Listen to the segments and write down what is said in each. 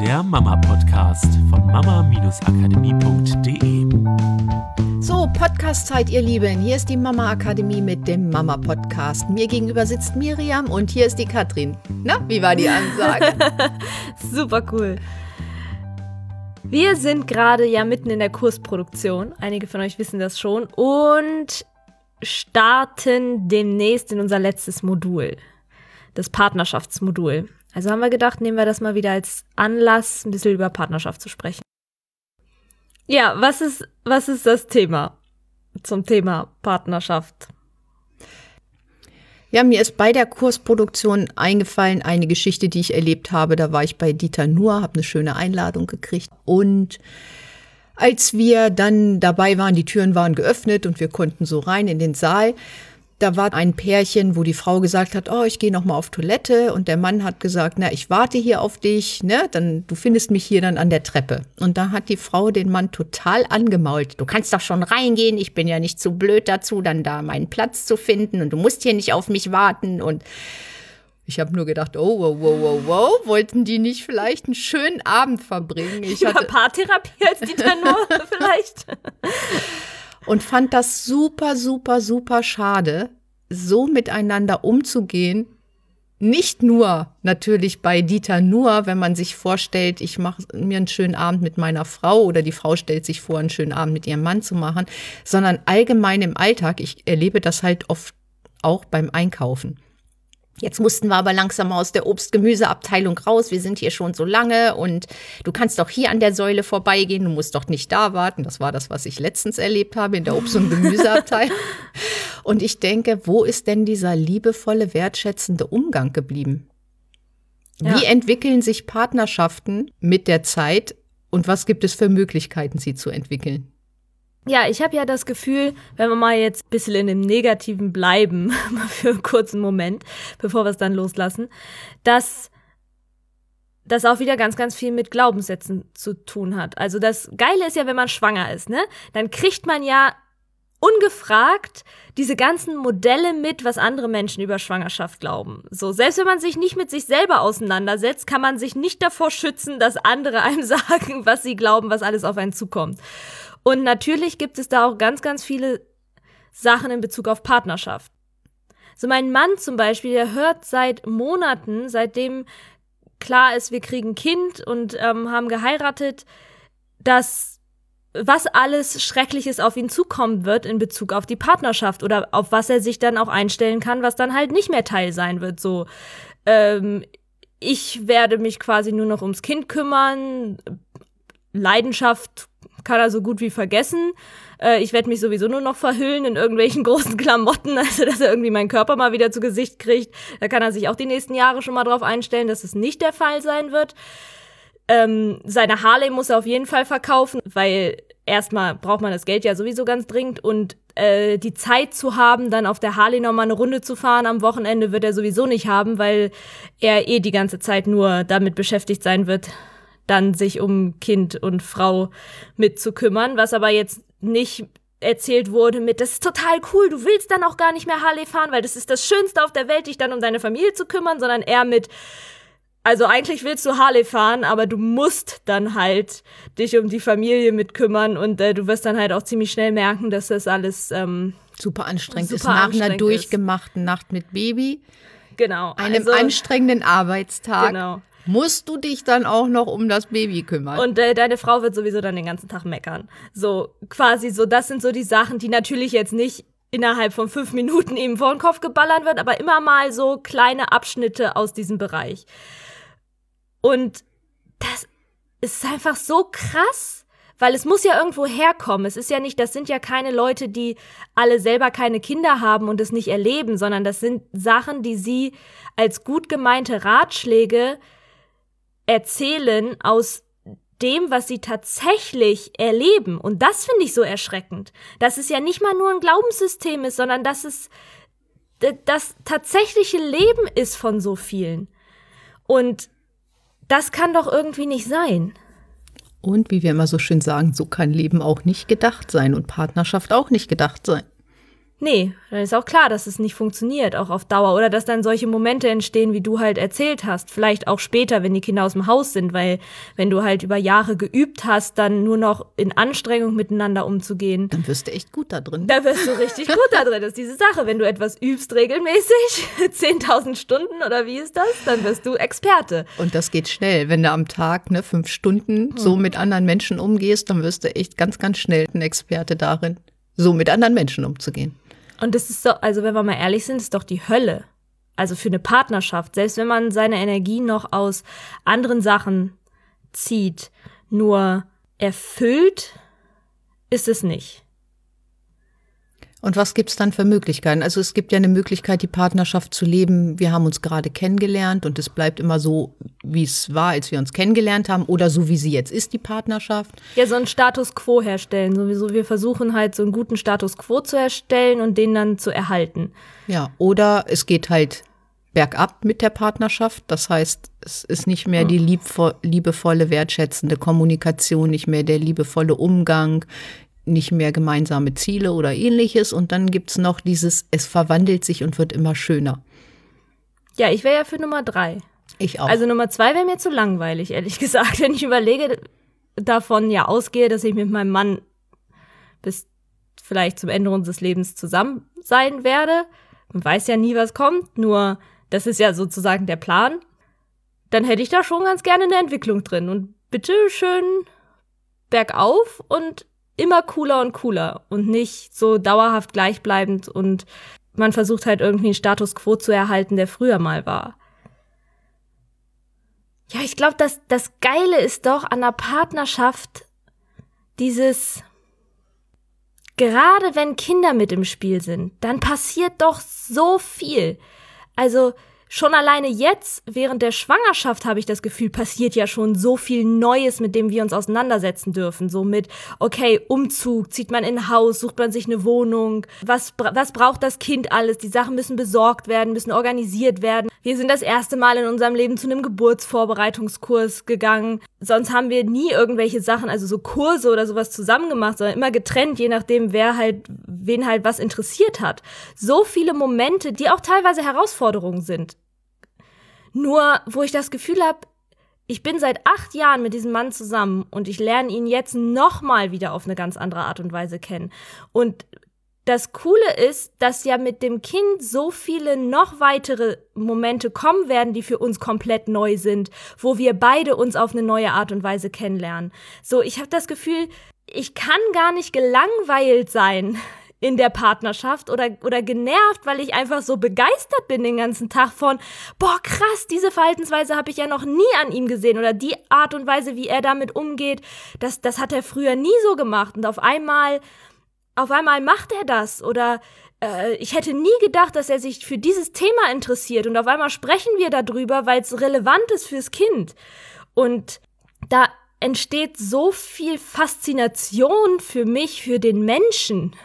der Mama-Podcast von mama-akademie.de. So, Podcast-Zeit, ihr Lieben. Hier ist die Mama Akademie mit dem Mama Podcast. Mir gegenüber sitzt Miriam und hier ist die Katrin. Na, wie war die Ansage? Super cool. Wir sind gerade ja mitten in der Kursproduktion. Einige von euch wissen das schon. Und starten demnächst in unser letztes Modul. Das Partnerschaftsmodul. Also haben wir gedacht, nehmen wir das mal wieder als Anlass, ein bisschen über Partnerschaft zu sprechen. Ja, was ist, was ist das Thema zum Thema Partnerschaft? Ja, mir ist bei der Kursproduktion eingefallen eine Geschichte, die ich erlebt habe. Da war ich bei Dieter Nuhr, habe eine schöne Einladung gekriegt und als wir dann dabei waren, die Türen waren geöffnet und wir konnten so rein in den Saal, da war ein Pärchen, wo die Frau gesagt hat, oh, ich gehe noch mal auf Toilette und der Mann hat gesagt, na, ich warte hier auf dich, ne? Dann du findest mich hier dann an der Treppe. Und da hat die Frau den Mann total angemault. Du kannst doch schon reingehen, ich bin ja nicht zu blöd dazu, dann da meinen Platz zu finden und du musst hier nicht auf mich warten und ich habe nur gedacht, oh, wow, wow, wow, wow, wollten die nicht vielleicht einen schönen Abend verbringen? Ich hatte Paartherapie als Dieter nur vielleicht und fand das super, super, super schade, so miteinander umzugehen. Nicht nur natürlich bei Dieter nur, wenn man sich vorstellt, ich mache mir einen schönen Abend mit meiner Frau oder die Frau stellt sich vor, einen schönen Abend mit ihrem Mann zu machen, sondern allgemein im Alltag. Ich erlebe das halt oft auch beim Einkaufen. Jetzt mussten wir aber langsam aus der Obst-Gemüseabteilung raus. Wir sind hier schon so lange und du kannst doch hier an der Säule vorbeigehen. Du musst doch nicht da warten. Das war das, was ich letztens erlebt habe in der Obst- und Gemüseabteilung. und ich denke, wo ist denn dieser liebevolle, wertschätzende Umgang geblieben? Ja. Wie entwickeln sich Partnerschaften mit der Zeit und was gibt es für Möglichkeiten, sie zu entwickeln? Ja, ich habe ja das Gefühl, wenn wir mal jetzt ein bisschen in dem Negativen bleiben, für einen kurzen Moment, bevor wir es dann loslassen, dass das auch wieder ganz, ganz viel mit Glaubenssätzen zu tun hat. Also das Geile ist ja, wenn man schwanger ist, ne? Dann kriegt man ja ungefragt diese ganzen Modelle mit, was andere Menschen über Schwangerschaft glauben. So, selbst wenn man sich nicht mit sich selber auseinandersetzt, kann man sich nicht davor schützen, dass andere einem sagen, was sie glauben, was alles auf einen zukommt. Und natürlich gibt es da auch ganz, ganz viele Sachen in Bezug auf Partnerschaft. So mein Mann zum Beispiel, der hört seit Monaten, seitdem klar ist, wir kriegen Kind und ähm, haben geheiratet, dass was alles Schreckliches auf ihn zukommen wird in Bezug auf die Partnerschaft oder auf was er sich dann auch einstellen kann, was dann halt nicht mehr Teil sein wird. So, ähm, ich werde mich quasi nur noch ums Kind kümmern, Leidenschaft kann er so gut wie vergessen. Äh, ich werde mich sowieso nur noch verhüllen in irgendwelchen großen Klamotten, also dass er irgendwie meinen Körper mal wieder zu Gesicht kriegt. Da kann er sich auch die nächsten Jahre schon mal drauf einstellen, dass es nicht der Fall sein wird. Ähm, seine Harley muss er auf jeden Fall verkaufen, weil erstmal braucht man das Geld ja sowieso ganz dringend und äh, die Zeit zu haben, dann auf der Harley nochmal eine Runde zu fahren am Wochenende wird er sowieso nicht haben, weil er eh die ganze Zeit nur damit beschäftigt sein wird, dann sich um Kind und Frau mitzukümmern, was aber jetzt nicht erzählt wurde mit, das ist total cool, du willst dann auch gar nicht mehr Harley fahren, weil das ist das Schönste auf der Welt, dich dann um deine Familie zu kümmern, sondern eher mit, also eigentlich willst du Harley fahren, aber du musst dann halt dich um die Familie mitkümmern und äh, du wirst dann halt auch ziemlich schnell merken, dass das alles ähm, super anstrengend super ist. Nach einer durchgemachten ist. Nacht mit Baby. Genau. Einem also, anstrengenden Arbeitstag. Genau musst du dich dann auch noch um das Baby kümmern. Und äh, deine Frau wird sowieso dann den ganzen Tag meckern. So quasi so, das sind so die Sachen, die natürlich jetzt nicht innerhalb von fünf Minuten eben vor den Kopf geballert wird, aber immer mal so kleine Abschnitte aus diesem Bereich. Und das ist einfach so krass, weil es muss ja irgendwo herkommen. Es ist ja nicht, das sind ja keine Leute, die alle selber keine Kinder haben und es nicht erleben, sondern das sind Sachen, die sie als gut gemeinte Ratschläge erzählen aus dem, was sie tatsächlich erleben. Und das finde ich so erschreckend. Dass es ja nicht mal nur ein Glaubenssystem ist, sondern dass es das tatsächliche Leben ist von so vielen. Und das kann doch irgendwie nicht sein. Und wie wir immer so schön sagen, so kann Leben auch nicht gedacht sein und Partnerschaft auch nicht gedacht sein. Nee, dann ist auch klar, dass es nicht funktioniert, auch auf Dauer. Oder dass dann solche Momente entstehen, wie du halt erzählt hast. Vielleicht auch später, wenn die Kinder aus dem Haus sind, weil wenn du halt über Jahre geübt hast, dann nur noch in Anstrengung miteinander umzugehen. Dann wirst du echt gut da drin. Da wirst du richtig gut da drin. Das ist diese Sache. Wenn du etwas übst regelmäßig, 10.000 Stunden oder wie ist das, dann wirst du Experte. Und das geht schnell. Wenn du am Tag ne, fünf Stunden so Mhm. mit anderen Menschen umgehst, dann wirst du echt ganz, ganz schnell ein Experte darin, so mit anderen Menschen umzugehen. Und das ist so, also wenn wir mal ehrlich sind, ist doch die Hölle. Also für eine Partnerschaft, selbst wenn man seine Energie noch aus anderen Sachen zieht, nur erfüllt ist es nicht. Und was gibt's dann für Möglichkeiten? Also es gibt ja eine Möglichkeit, die Partnerschaft zu leben. Wir haben uns gerade kennengelernt und es bleibt immer so, wie es war, als wir uns kennengelernt haben oder so, wie sie jetzt ist, die Partnerschaft. Ja, so einen Status quo herstellen. Sowieso, wir versuchen halt so einen guten Status quo zu erstellen und den dann zu erhalten. Ja, oder es geht halt bergab mit der Partnerschaft. Das heißt, es ist nicht mehr die liebvo liebevolle, wertschätzende Kommunikation, nicht mehr der liebevolle Umgang, nicht mehr gemeinsame Ziele oder ähnliches. Und dann gibt's noch dieses, es verwandelt sich und wird immer schöner. Ja, ich wäre ja für Nummer drei. Ich auch. Also Nummer zwei wäre mir zu langweilig, ehrlich gesagt. Wenn ich überlege, davon ja ausgehe, dass ich mit meinem Mann bis vielleicht zum Ende unseres Lebens zusammen sein werde. Man weiß ja nie, was kommt, nur das ist ja sozusagen der Plan. Dann hätte ich da schon ganz gerne eine Entwicklung drin. Und bitte schön bergauf und immer cooler und cooler und nicht so dauerhaft gleichbleibend und man versucht halt irgendwie einen Status quo zu erhalten, der früher mal war. Ja, ich glaube, das, das Geile ist doch an der Partnerschaft dieses, gerade wenn Kinder mit im Spiel sind, dann passiert doch so viel. Also schon alleine jetzt, während der Schwangerschaft, habe ich das Gefühl, passiert ja schon so viel Neues, mit dem wir uns auseinandersetzen dürfen. So mit, okay, Umzug, zieht man in ein Haus, sucht man sich eine Wohnung, was, was braucht das Kind alles? Die Sachen müssen besorgt werden, müssen organisiert werden. Wir sind das erste Mal in unserem Leben zu einem Geburtsvorbereitungskurs gegangen. Sonst haben wir nie irgendwelche Sachen, also so Kurse oder sowas zusammen gemacht, sondern immer getrennt, je nachdem, wer halt, wen halt was interessiert hat. So viele Momente, die auch teilweise Herausforderungen sind. Nur, wo ich das Gefühl habe, ich bin seit acht Jahren mit diesem Mann zusammen und ich lerne ihn jetzt nochmal wieder auf eine ganz andere Art und Weise kennen. Und das Coole ist, dass ja mit dem Kind so viele noch weitere Momente kommen werden, die für uns komplett neu sind, wo wir beide uns auf eine neue Art und Weise kennenlernen. So, ich habe das Gefühl, ich kann gar nicht gelangweilt sein in der Partnerschaft oder, oder genervt, weil ich einfach so begeistert bin den ganzen Tag von, boah, krass, diese Verhaltensweise habe ich ja noch nie an ihm gesehen oder die Art und Weise, wie er damit umgeht, das, das hat er früher nie so gemacht. Und auf einmal auf einmal macht er das oder äh, ich hätte nie gedacht, dass er sich für dieses Thema interessiert. Und auf einmal sprechen wir darüber, weil es relevant ist fürs Kind. Und da entsteht so viel Faszination für mich, für den Menschen,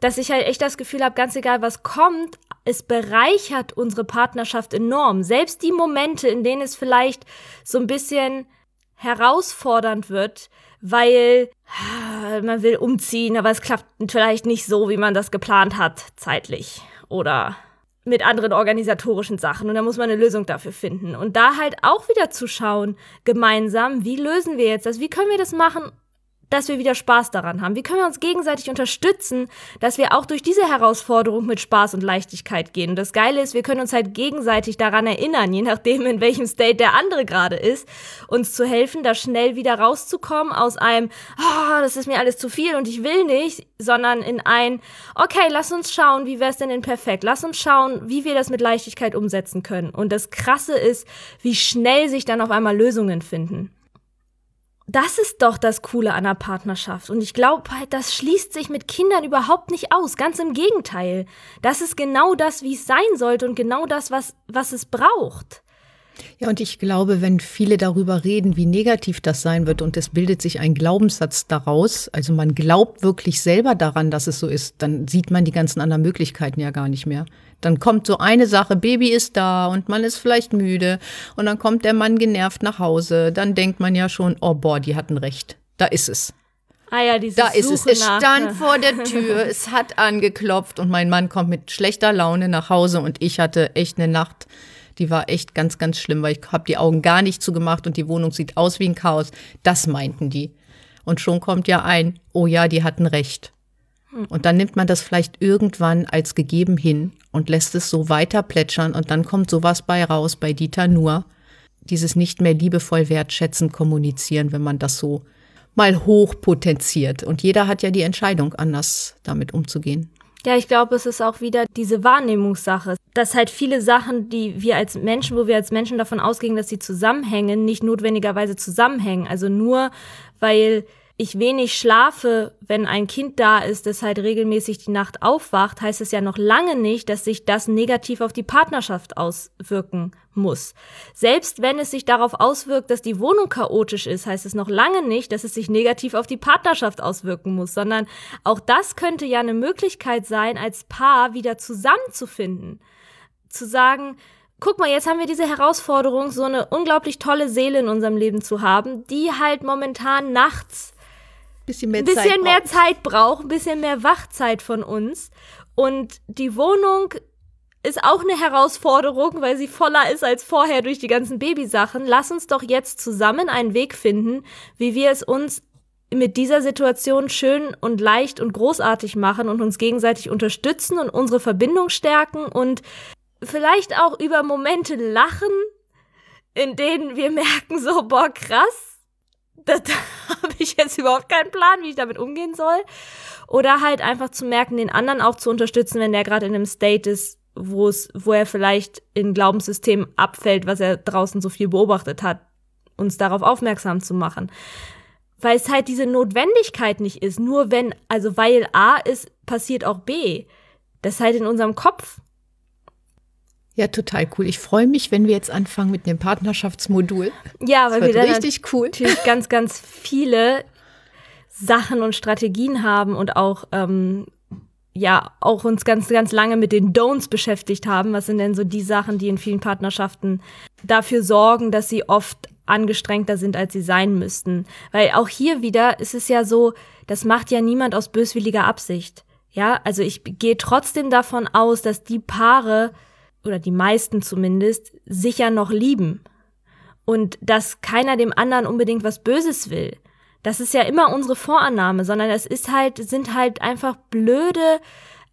dass ich halt echt das Gefühl habe, ganz egal was kommt, es bereichert unsere Partnerschaft enorm. Selbst die Momente, in denen es vielleicht so ein bisschen herausfordernd wird, weil ah, man will umziehen, aber es klappt vielleicht nicht so, wie man das geplant hat, zeitlich oder mit anderen organisatorischen Sachen. Und da muss man eine Lösung dafür finden. Und da halt auch wieder zu schauen, gemeinsam, wie lösen wir jetzt das, wie können wir das machen, dass wir wieder Spaß daran haben? Wie können wir uns gegenseitig unterstützen, dass wir auch durch diese Herausforderung mit Spaß und Leichtigkeit gehen? Und das Geile ist, wir können uns halt gegenseitig daran erinnern, je nachdem, in welchem State der andere gerade ist, uns zu helfen, da schnell wieder rauszukommen aus einem, ah, das ist mir alles zu viel und ich will nicht, sondern in ein, okay, lass uns schauen, wie wäre es denn in perfekt? Lass uns schauen, wie wir das mit Leichtigkeit umsetzen können. Und das Krasse ist, wie schnell sich dann auf einmal Lösungen finden. Das ist doch das Coole an einer Partnerschaft. Und ich glaube halt, das schließt sich mit Kindern überhaupt nicht aus. Ganz im Gegenteil. Das ist genau das, wie es sein sollte und genau das, was, was es braucht. Ja, und ich glaube, wenn viele darüber reden, wie negativ das sein wird und es bildet sich ein Glaubenssatz daraus, also man glaubt wirklich selber daran, dass es so ist, dann sieht man die ganzen anderen Möglichkeiten ja gar nicht mehr. Dann kommt so eine Sache, Baby ist da und man ist vielleicht müde und dann kommt der Mann genervt nach Hause. Dann denkt man ja schon, oh boah, die hatten recht. Da ist es. Ah ja, diese Da ist es. Suche Es nach- stand vor der Tür, es hat angeklopft und mein Mann kommt mit schlechter Laune nach Hause und ich hatte echt eine Nacht, die war echt ganz, ganz schlimm, weil ich habe die Augen gar nicht zugemacht und die Wohnung sieht aus wie ein Chaos. Das meinten die. Und schon kommt ja ein, oh ja, die hatten recht. Und dann nimmt man das vielleicht irgendwann als gegeben hin und lässt es so weiter plätschern und dann kommt sowas bei raus bei Dieter Nur. Dieses nicht mehr liebevoll wertschätzend kommunizieren, wenn man das so mal hochpotenziert. Und jeder hat ja die Entscheidung, anders damit umzugehen. Ja, ich glaube, es ist auch wieder diese Wahrnehmungssache, dass halt viele Sachen, die wir als Menschen, wo wir als Menschen davon ausgehen, dass sie zusammenhängen, nicht notwendigerweise zusammenhängen. Also nur weil ich wenig schlafe, wenn ein Kind da ist, das halt regelmäßig die Nacht aufwacht, heißt es ja noch lange nicht, dass sich das negativ auf die Partnerschaft auswirken muss. Selbst wenn es sich darauf auswirkt, dass die Wohnung chaotisch ist, heißt es noch lange nicht, dass es sich negativ auf die Partnerschaft auswirken muss, sondern auch das könnte ja eine Möglichkeit sein, als Paar wieder zusammenzufinden. Zu sagen, guck mal, jetzt haben wir diese Herausforderung, so eine unglaublich tolle Seele in unserem Leben zu haben, die halt momentan nachts Bisschen mehr ein bisschen Zeit mehr braucht. Zeit braucht, ein bisschen mehr Wachzeit von uns. Und die Wohnung ist auch eine Herausforderung, weil sie voller ist als vorher durch die ganzen Babysachen. Lass uns doch jetzt zusammen einen Weg finden, wie wir es uns mit dieser Situation schön und leicht und großartig machen und uns gegenseitig unterstützen und unsere Verbindung stärken und vielleicht auch über Momente lachen, in denen wir merken, so, boah, krass, da, da habe ich jetzt überhaupt keinen Plan, wie ich damit umgehen soll. Oder halt einfach zu merken, den anderen auch zu unterstützen, wenn der gerade in einem State ist, wo es, wo er vielleicht in Glaubenssystem abfällt, was er draußen so viel beobachtet hat, uns darauf aufmerksam zu machen. Weil es halt diese Notwendigkeit nicht ist, nur wenn, also weil A ist, passiert auch B. Das ist halt in unserem Kopf. Ja, total cool. Ich freue mich, wenn wir jetzt anfangen mit dem Partnerschaftsmodul. Ja, weil wir dann richtig cool. natürlich ganz, ganz viele Sachen und Strategien haben und auch ähm, ja auch uns ganz, ganz lange mit den Don'ts beschäftigt haben. Was sind denn so die Sachen, die in vielen Partnerschaften dafür sorgen, dass sie oft angestrengter sind, als sie sein müssten? Weil auch hier wieder ist es ja so, das macht ja niemand aus böswilliger Absicht. Ja, also ich gehe trotzdem davon aus, dass die Paare oder die meisten zumindest sich ja noch lieben und dass keiner dem anderen unbedingt was Böses will. Das ist ja immer unsere Vorannahme, sondern es ist halt, sind halt einfach blöde,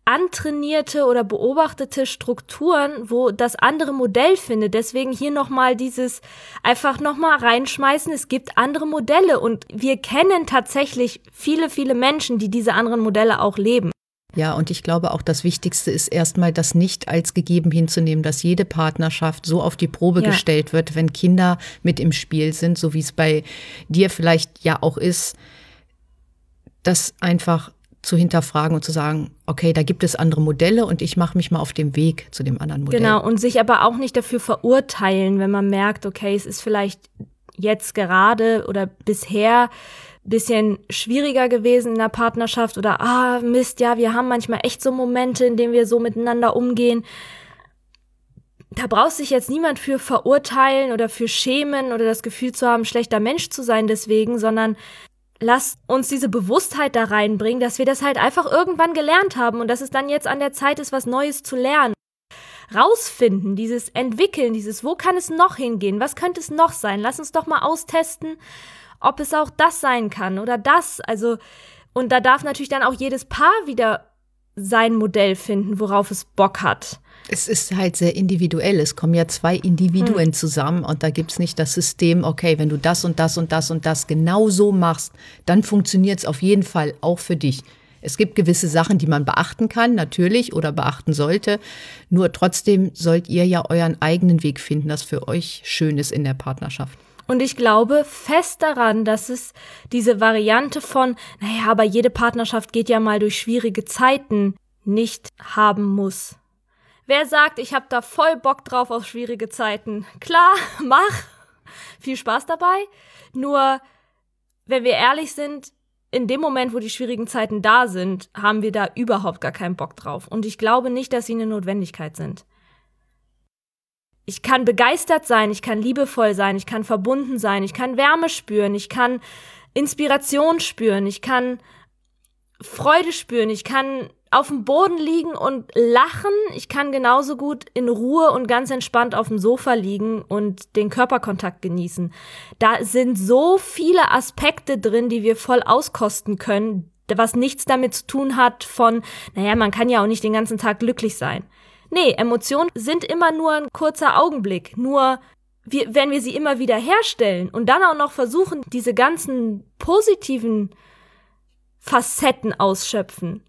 antrainierte oder beobachtete Strukturen, wo das andere Modell findet. Deswegen hier nochmal dieses einfach nochmal reinschmeißen. Es gibt andere Modelle und wir kennen tatsächlich viele, viele Menschen, die diese anderen Modelle auch leben. Ja, und ich glaube auch das Wichtigste ist erstmal, das nicht als gegeben hinzunehmen, dass jede Partnerschaft so auf die Probe Ja. gestellt wird, wenn Kinder mit im Spiel sind, so wie es bei dir vielleicht ja auch ist, das einfach zu hinterfragen und zu sagen, okay, da gibt es andere Modelle und ich mache mich mal auf dem Weg zu dem anderen Modell. Genau, und sich aber auch nicht dafür verurteilen, wenn man merkt, okay, es ist vielleicht jetzt gerade oder bisher bisschen schwieriger gewesen in der Partnerschaft oder ah Mist, ja, wir haben manchmal echt so Momente, in denen wir so miteinander umgehen. Da brauchst sich jetzt niemand für verurteilen oder für schämen oder das Gefühl zu haben, schlechter Mensch zu sein deswegen, sondern lass uns diese Bewusstheit da reinbringen, dass wir das halt einfach irgendwann gelernt haben und dass es dann jetzt an der Zeit ist, was Neues zu lernen. Rausfinden, dieses Entwickeln, dieses, wo kann es noch hingehen, was könnte es noch sein? Lass uns doch mal austesten, ob es auch das sein kann oder das. Also, und da darf natürlich dann auch jedes Paar wieder sein Modell finden, worauf es Bock hat. Es ist halt sehr individuell. Es kommen ja zwei Individuen Hm. zusammen und da gibt's nicht das System, okay, wenn du das und das und das und das genau so machst, dann funktioniert's auf jeden Fall auch für dich. Es gibt gewisse Sachen, die man beachten kann, natürlich, oder beachten sollte. Nur trotzdem sollt ihr ja euren eigenen Weg finden, das für euch schön ist in der Partnerschaft. Und ich glaube fest daran, dass es diese Variante von, naja, aber jede Partnerschaft geht ja mal durch schwierige Zeiten, nicht haben muss. Wer sagt, ich habe da voll Bock drauf auf schwierige Zeiten? Klar, mach. Viel Spaß dabei. Nur, wenn wir ehrlich sind, in dem Moment, wo die schwierigen Zeiten da sind, haben wir da überhaupt gar keinen Bock drauf. Und ich glaube nicht, dass sie eine Notwendigkeit sind. Ich kann begeistert sein, ich kann liebevoll sein, ich kann verbunden sein, ich kann Wärme spüren, ich kann Inspiration spüren, ich kann Freude spüren, ich kann auf dem Boden liegen und lachen. Ich kann genauso gut in Ruhe und ganz entspannt auf dem Sofa liegen und den Körperkontakt genießen. Da sind so viele Aspekte drin, die wir voll auskosten können, was nichts damit zu tun hat von, naja, man kann ja auch nicht den ganzen Tag glücklich sein. Nee, Emotionen sind immer nur ein kurzer Augenblick. Nur wir, wenn wir sie immer wieder herstellen und dann auch noch versuchen, diese ganzen positiven Facetten ausschöpfen,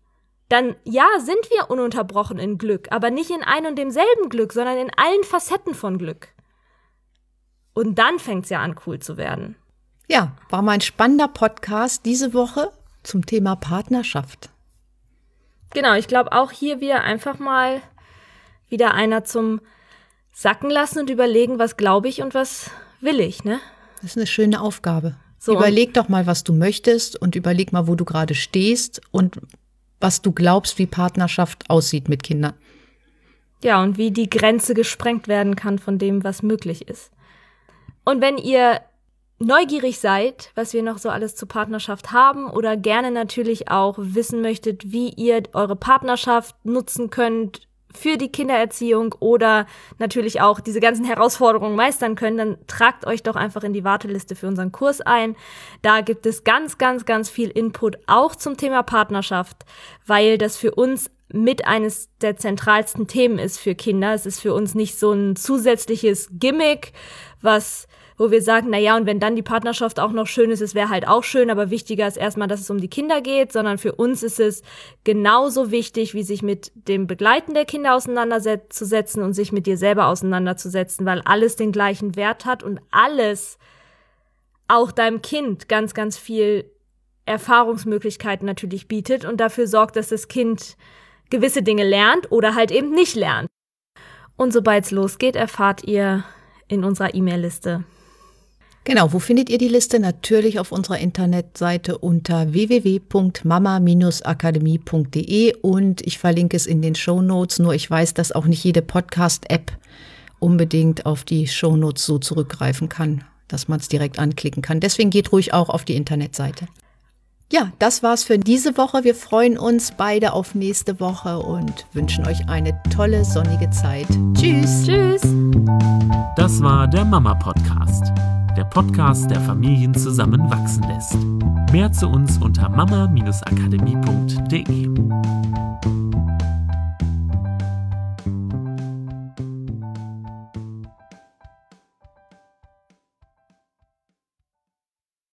dann ja, sind wir ununterbrochen in Glück, aber nicht in ein und demselben Glück, sondern in allen Facetten von Glück. Und dann fängt es ja an, cool zu werden. Ja, war mein spannender Podcast diese Woche zum Thema Partnerschaft. Genau, ich glaube auch hier wieder einfach mal wieder einer zum Sacken lassen und überlegen, was glaube ich und was will ich, ne? Das ist eine schöne Aufgabe. So, überleg doch mal, was du möchtest und überleg mal, wo du gerade stehst und was du glaubst, wie Partnerschaft aussieht mit Kindern. Ja, und wie die Grenze gesprengt werden kann von dem, was möglich ist. Und wenn ihr neugierig seid, was wir noch so alles zur Partnerschaft haben oder gerne natürlich auch wissen möchtet, wie ihr eure Partnerschaft nutzen könnt für die Kindererziehung oder natürlich auch diese ganzen Herausforderungen meistern können, dann tragt euch doch einfach in die Warteliste für unseren Kurs ein. Da gibt es ganz, ganz, ganz viel Input auch zum Thema Partnerschaft, weil das für uns mit eines der zentralsten Themen ist für Kinder. Es ist für uns nicht so ein zusätzliches Gimmick, was wo wir sagen, na ja, und wenn dann die Partnerschaft auch noch schön ist, es wäre halt auch schön, aber wichtiger ist erstmal, dass es um die Kinder geht, sondern für uns ist es genauso wichtig, wie sich mit dem Begleiten der Kinder auseinanderzusetzen und sich mit dir selber auseinanderzusetzen, weil alles den gleichen Wert hat und alles auch deinem Kind ganz, ganz viel Erfahrungsmöglichkeiten natürlich bietet und dafür sorgt, dass das Kind gewisse Dinge lernt oder halt eben nicht lernt. Und sobald es losgeht, erfahrt ihr in unserer E-Mail-Liste, Genau, wo findet ihr die Liste? Natürlich auf unserer Internetseite unter www.mama-akademie.de und ich verlinke es in den Show Notes. Nur ich weiß, dass auch nicht jede Podcast-App unbedingt auf die Show Notes so zurückgreifen kann, dass man es direkt anklicken kann. Deswegen geht ruhig auch auf die Internetseite. Ja, das war's für diese Woche. Wir freuen uns beide auf nächste Woche und wünschen euch eine tolle sonnige Zeit. Tschüss. Tschüss. Das war der Mama Podcast der Podcast, der Familien zusammenwachsen lässt. Mehr zu uns unter mama-akademie.de.